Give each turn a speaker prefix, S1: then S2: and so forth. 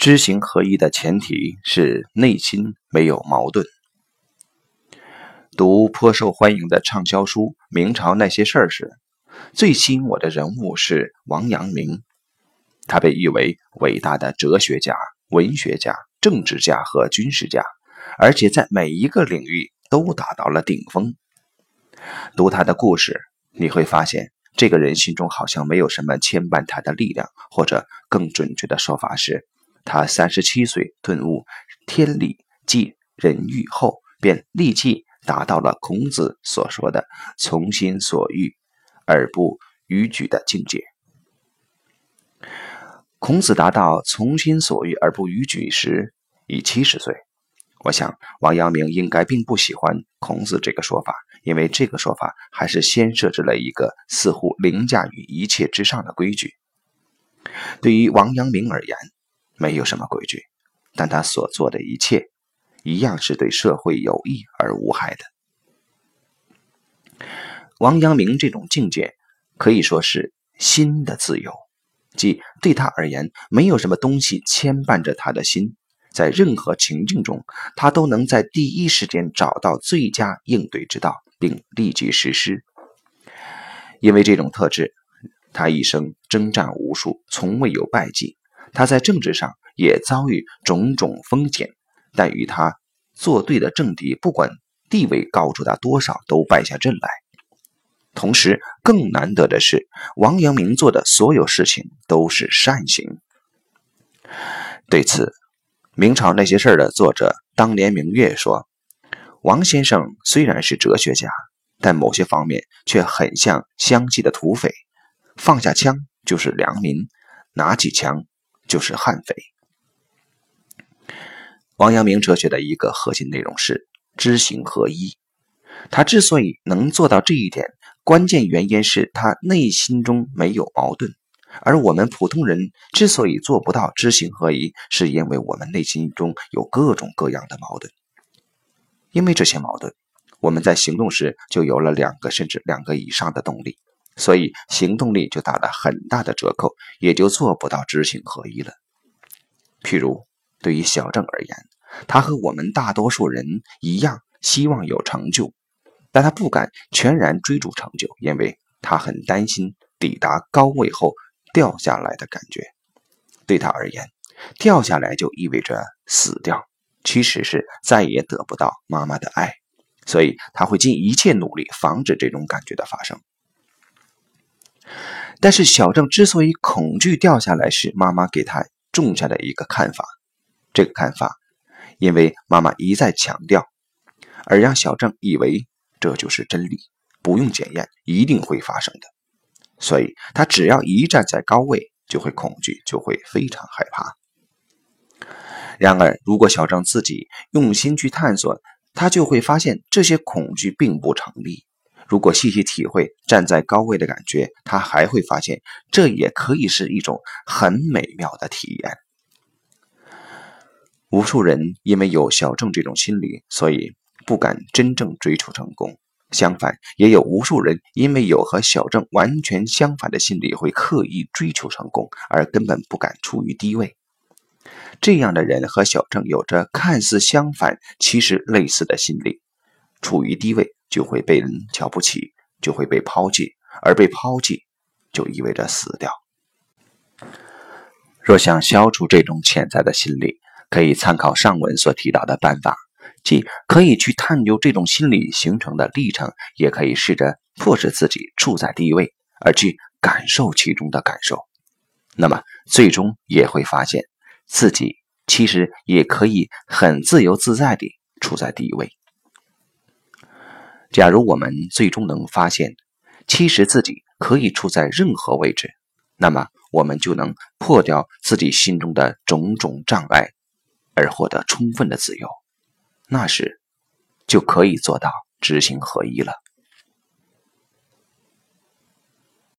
S1: 知行合一的前提是内心没有矛盾。读颇受欢迎的畅销书《明朝那些事儿》时，最吸引我的人物是王阳明。他被誉为伟大的哲学家、文学家、政治家和军事家，而且在每一个领域都达到了顶峰。读他的故事，你会发现，这个人心中好像没有什么牵绊他的力量，或者更准确的说法是。他三十七岁顿悟天理即人欲后，便立即达到了孔子所说的“从心所欲而不逾矩”的境界。孔子达到“从心所欲而不逾矩”时已七十岁。我想，王阳明应该并不喜欢孔子这个说法，因为这个说法还是先设置了一个似乎凌驾于一切之上的规矩。对于王阳明而言，没有什么规矩，但他所做的一切，一样是对社会有益而无害的。王阳明这种境界，可以说是心的自由，即对他而言，没有什么东西牵绊着他的心，在任何情境中，他都能在第一时间找到最佳应对之道，并立即实施。因为这种特质，他一生征战无数，从未有败绩。他在政治上也遭遇种种风险，但与他作对的政敌，不管地位高出他多少，都败下阵来。同时，更难得的是，王阳明做的所有事情都是善行。对此，《明朝那些事儿》的作者当年明月说：“王先生虽然是哲学家，但某些方面却很像湘西的土匪，放下枪就是良民，拿起枪。”就是悍匪。王阳明哲学的一个核心内容是知行合一。他之所以能做到这一点，关键原因是他内心中没有矛盾。而我们普通人之所以做不到知行合一，是因为我们内心中有各种各样的矛盾。因为这些矛盾，我们在行动时就有了两个甚至两个以上的动力。所以行动力就打了很大的折扣，也就做不到知行合一了。譬如对于小郑而言，他和我们大多数人一样，希望有成就，但他不敢全然追逐成就，因为他很担心抵达高位后掉下来的感觉。对他而言，掉下来就意味着死掉，其实是再也得不到妈妈的爱，所以他会尽一切努力防止这种感觉的发生。但是小郑之所以恐惧掉下来，是妈妈给他种下的一个看法。这个看法，因为妈妈一再强调，而让小郑以为这就是真理，不用检验，一定会发生的。所以他只要一站在高位，就会恐惧，就会非常害怕。然而，如果小郑自己用心去探索，他就会发现这些恐惧并不成立。如果细细体会站在高位的感觉，他还会发现，这也可以是一种很美妙的体验。无数人因为有小郑这种心理，所以不敢真正追求成功；相反，也有无数人因为有和小郑完全相反的心理，会刻意追求成功，而根本不敢处于低位。这样的人和小郑有着看似相反，其实类似的心理，处于低位。就会被人瞧不起，就会被抛弃，而被抛弃就意味着死掉。若想消除这种潜在的心理，可以参考上文所提到的办法，即可以去探究这种心理形成的历程，也可以试着迫使自己处在低位，而去感受其中的感受。那么，最终也会发现自己其实也可以很自由自在地处在低位。假如我们最终能发现，其实自己可以处在任何位置，那么我们就能破掉自己心中的种种障碍，而获得充分的自由。那时，就可以做到知行合一了。